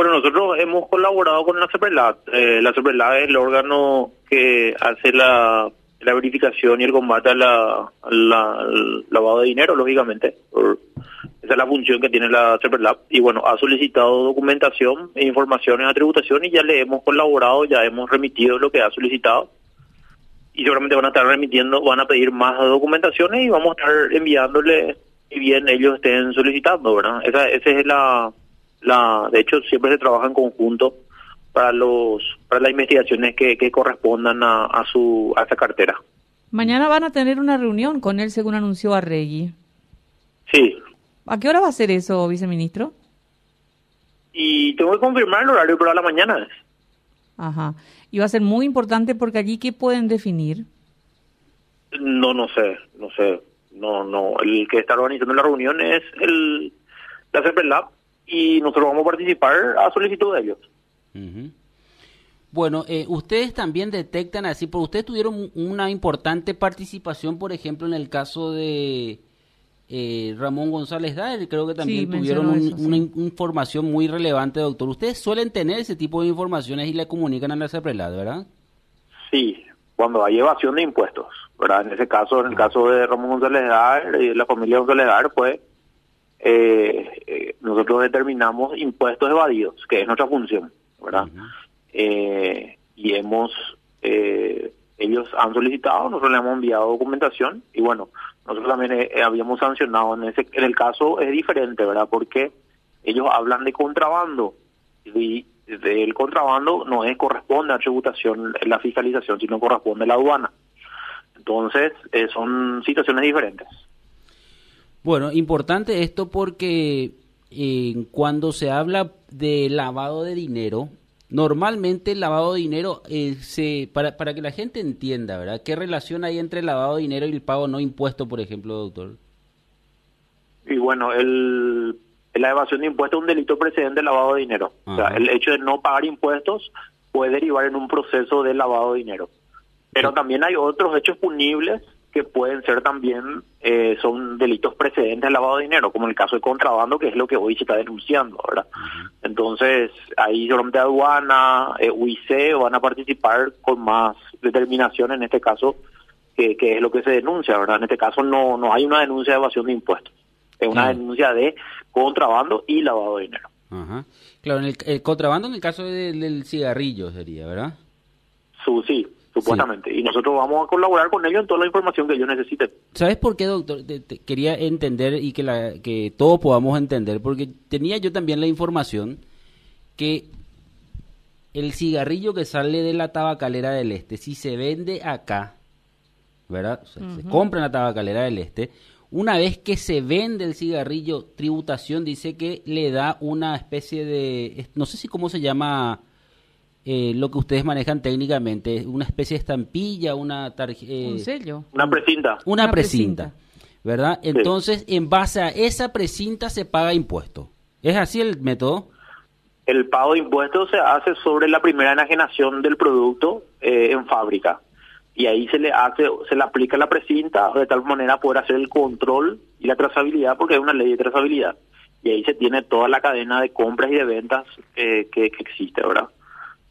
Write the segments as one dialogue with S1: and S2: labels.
S1: Bueno, nosotros hemos colaborado con la CEPRELAT. Eh, la CEPRELAT es el órgano que hace la, la verificación y el combate a la, la- lavado de dinero, lógicamente. Esa es la función que tiene la CEPRELAT. Y bueno, ha solicitado documentación e información en la tributación y ya le hemos colaborado, ya hemos remitido lo que ha solicitado. Y seguramente van a estar remitiendo, van a pedir más documentaciones y vamos a estar enviándole y bien ellos estén solicitando, ¿verdad? Esa, esa es la, la, de hecho siempre se trabaja en conjunto para los, para las investigaciones que, que correspondan a, a su, a esa cartera.
S2: Mañana van a tener una reunión con él, según anunció Arregui.
S1: Sí.
S2: ¿A qué hora va a ser eso, viceministro?
S1: Y tengo que confirmar el horario, pero a la mañana es.
S2: Ajá. Y va a ser muy importante porque allí, ¿qué pueden definir?
S1: No, no sé, no sé. No, no. El que está organizando la reunión es el, la CEPRELAB y nosotros vamos a participar a solicitud de ellos.
S3: Bueno, eh, ustedes también detectan así, porque ustedes tuvieron una importante participación, por ejemplo, en el caso de eh, Ramón González Daer, creo que también
S2: Sí,
S3: tuvieron un- una in- información muy relevante, doctor. Ustedes suelen tener ese tipo de informaciones y le comunican a la CEPRELAD, ¿verdad?
S1: Sí, cuando hay evasión de impuestos, ¿verdad? En ese caso, en el caso de Ramón González Dar y de la familia González Dar, pues eh, eh, nosotros determinamos impuestos evadidos, que es nuestra función, ¿verdad? Eh, y hemos, eh, ellos han solicitado, nosotros le hemos enviado documentación y bueno, nosotros también eh, eh, habíamos sancionado. En, ese, en el caso es diferente, ¿verdad? Porque ellos hablan de contrabando y del contrabando no es corresponde a tributación la fiscalización, sino corresponde a la aduana. Entonces, son situaciones diferentes.
S3: Bueno, importante esto porque eh, cuando se habla de lavado de dinero, normalmente el lavado de dinero, eh, se, para, para que la gente entienda, ¿verdad? ¿Qué relación hay entre el lavado de dinero y el pago no impuesto, por ejemplo, doctor?
S1: Y bueno, el, la evasión de impuestos es un delito precedente de lavado de dinero. O sea, el hecho de no pagar impuestos puede derivar en un proceso de lavado de dinero. Pero también hay otros hechos punibles que pueden ser también, eh, son delitos precedentes de lavado de dinero, como el caso de contrabando, que es lo que hoy se está denunciando, ¿verdad? Entonces, ahí solamente aduana, eh, UIC van a participar con más determinación en este caso, que, que es lo que se denuncia, ¿verdad? En este caso no, no hay una denuncia de evasión de impuestos, es una denuncia de contrabando y lavado de dinero.
S3: Ajá. Claro, en el, el contrabando en el caso del, del cigarrillo sería, ¿verdad?
S1: Su, sí, supuestamente. Y nosotros vamos a colaborar con ellos en toda la información que ellos necesiten.
S3: ¿Sabes por qué, doctor? Te- te- quería entender y que, la, que todos podamos entender, porque tenía yo también la información que el cigarrillo que sale de la tabacalera del este, si se vende acá, ¿verdad? O sea, Se compra en la tabacalera del este, una vez que se vende el cigarrillo, tributación dice que le da una especie de, no sé si cómo se llama eh, lo que ustedes manejan técnicamente, una especie de estampilla, una tarjeta...
S2: Un sello.
S1: Una precinta.
S3: Una,
S2: Una
S3: precinta,
S2: precinta.
S3: ¿verdad? Entonces, en base a esa precinta se paga impuesto. ¿Es así el método?
S1: El pago de impuestos se hace sobre la primera enajenación del producto eh, en fábrica. Y ahí se le hace, se le aplica la precinta de tal manera poder hacer el control y la trazabilidad, porque hay una ley de trazabilidad. Y ahí se tiene toda la cadena de compras y de ventas eh, que, que existe, ¿verdad?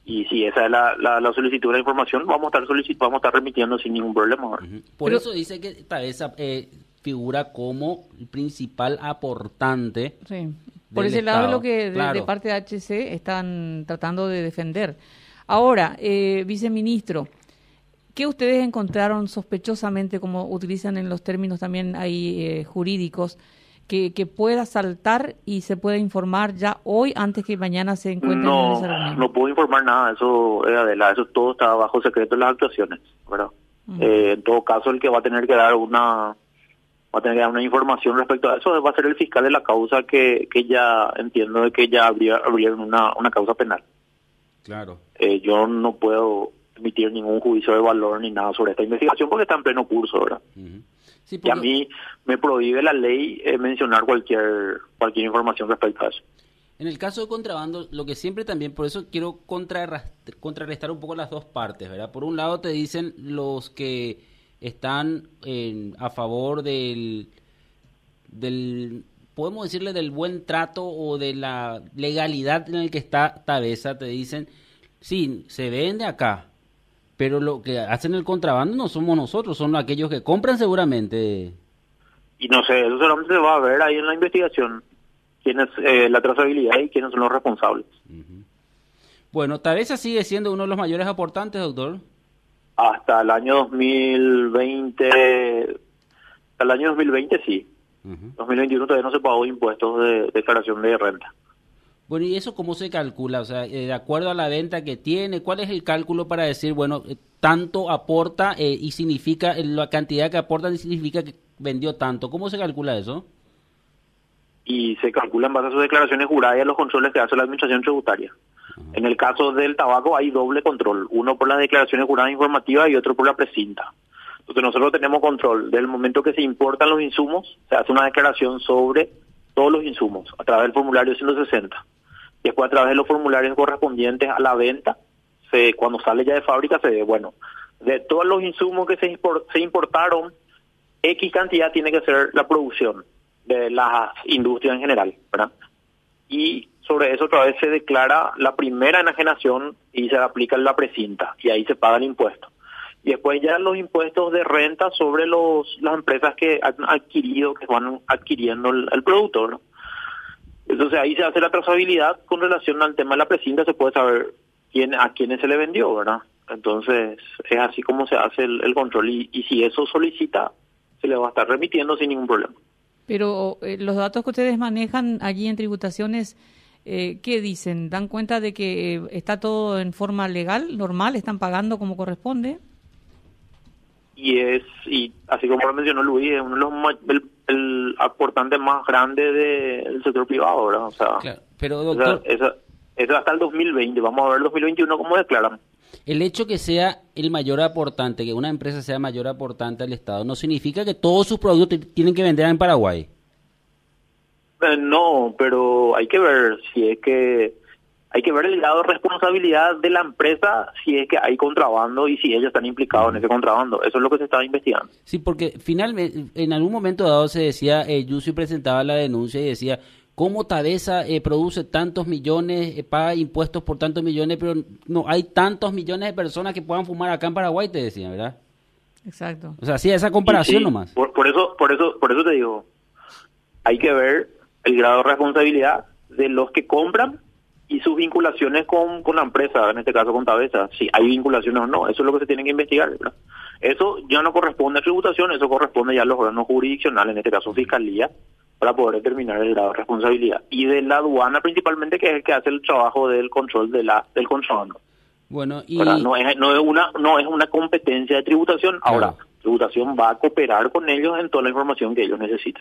S1: Y si esa es la, la, la solicitud de la información, vamos a estar solici- vamos a estar remitiendo sin ningún problema.
S3: Por
S2: Pero-
S3: eso dice que tal vez eh, figura como el principal aportante.
S2: Sí. Por ese lado es
S3: Estado,
S2: lo que de,
S3: claro.
S2: de parte de HC están tratando de defender. Ahora, eh, viceministro, ¿qué ustedes encontraron sospechosamente, como utilizan en los términos también ahí eh, jurídicos, que, que pueda saltar y se pueda informar ya hoy antes que mañana se encuentren en
S1: No,
S2: esa reunión?
S1: no puedo informar nada, eso es Adela, eso todo está bajo secreto de las actuaciones, ¿verdad? Eh, en todo caso, el que va a tener que dar una va a tener que dar una información respecto a eso va a ser el fiscal de la causa que, que ya entiendo de que ya habría, abrieron una, una causa penal.
S3: Claro.
S1: Eh, yo no puedo emitir ningún juicio de valor ni nada sobre esta investigación porque está en pleno curso, ¿verdad?
S3: Sí,
S1: Y a mí me prohíbe la ley eh, mencionar cualquier cualquier información respecto a eso.
S3: En el caso de contrabando, lo que siempre también, por eso quiero contrarrestar un poco las dos partes, ¿verdad? Por un lado te dicen los que están en- a favor del, del podemos decirle, del buen trato o de la legalidad en el que está Tabesa, te dicen, sí, se vende acá, pero lo que hacen el contrabando no somos nosotros, son aquellos que compran seguramente.
S1: Y no sé, eso solamente se va a ver ahí en la investigación, quién es eh, la trazabilidad y quiénes son los responsables.
S3: Bueno, Tabesa sigue siendo uno de los mayores aportantes, doctor.
S1: Hasta el año 2020, hasta el año 2020 sí. 2021 todavía no se pagó impuestos de declaración de renta.
S3: Bueno, ¿y eso cómo se calcula? O sea, eh, de acuerdo a la venta que tiene, ¿cuál es el cálculo para decir, bueno, eh, tanto aporta eh, y significa, la cantidad que aporta significa que vendió tanto? ¿Cómo se calcula eso?
S1: Y se calcula en base a sus declaraciones juradas y a los controles que hace la Administración Tributaria. En el caso del tabaco hay doble control, uno por las declaraciones juradas informativas y otro por la precinta. Entonces nosotros tenemos control del momento que se importan los insumos, se hace una declaración sobre todos los insumos a través del formulario 160. Después a través de los formularios correspondientes a la venta, se, cuando sale ya de fábrica se ve, bueno, de todos los insumos que se, se importaron, X cantidad tiene que ser la producción de las industrias en general. Y sobre eso otra vez se declara la primera enajenación y se aplica la precinta y ahí se paga el impuesto. Y después ya los impuestos de renta sobre los las empresas que han adquirido, que van adquiriendo el, el producto, ¿no? Entonces ahí se hace la trazabilidad con relación al tema de la precinta, se puede saber quién a quiénes se le vendió, ¿verdad? Entonces es así como se hace el, control y, y, si eso solicita, se le va a estar remitiendo sin ningún problema.
S2: Pero eh, los datos que ustedes manejan allí en tributaciones, eh, ¿qué dicen? ¿Dan cuenta de que eh, está todo en forma legal, normal? ¿Están pagando como corresponde?
S1: Y es, y así como lo mencionó Luis, es uno de los aportante más grande del sector privado, ¿verdad? O sea,
S3: pero doctor...
S1: Esa, esa, hasta el 2020, vamos a ver el 2021 cómo declaran.
S3: El hecho que sea el mayor aportante, que una empresa sea mayor aportante al Estado, no significa que todos sus productos tienen que vender en Paraguay.
S1: Eh, no, pero hay que ver si es que hay que ver el grado de responsabilidad de la empresa si es que hay contrabando y si ellos están implicados en ese contrabando. Eso es lo que se está investigando.
S3: Sí, porque finalmente, en algún momento dado se decía, eh, presentaba la denuncia y decía, ¿cómo Tabesa eh, produce tantos millones, eh, paga impuestos por tantos millones, pero no hay tantos millones de personas que puedan fumar acá en Paraguay, te decía, ¿verdad?
S2: Exacto.
S3: O sea, sí, esa comparación nomás.
S1: Por, por, eso, por eso, por eso te digo, hay que ver el grado de responsabilidad de los que compran y sus vinculaciones con, con la empresa, en este caso con Tabesa, si hay vinculaciones o no, eso es lo que se tiene que investigar. Eso ya no corresponde a tributación, eso corresponde ya a los órganos jurisdiccionales, en este caso Fiscalía, para poder determinar el grado de responsabilidad. Y de la aduana principalmente, que es el que hace el trabajo del control de la del contrabando.
S3: Bueno, y...
S1: No, es, no, es una, no es una competencia de tributación. Ahora, tributación va a cooperar con ellos en toda la información que ellos necesitan.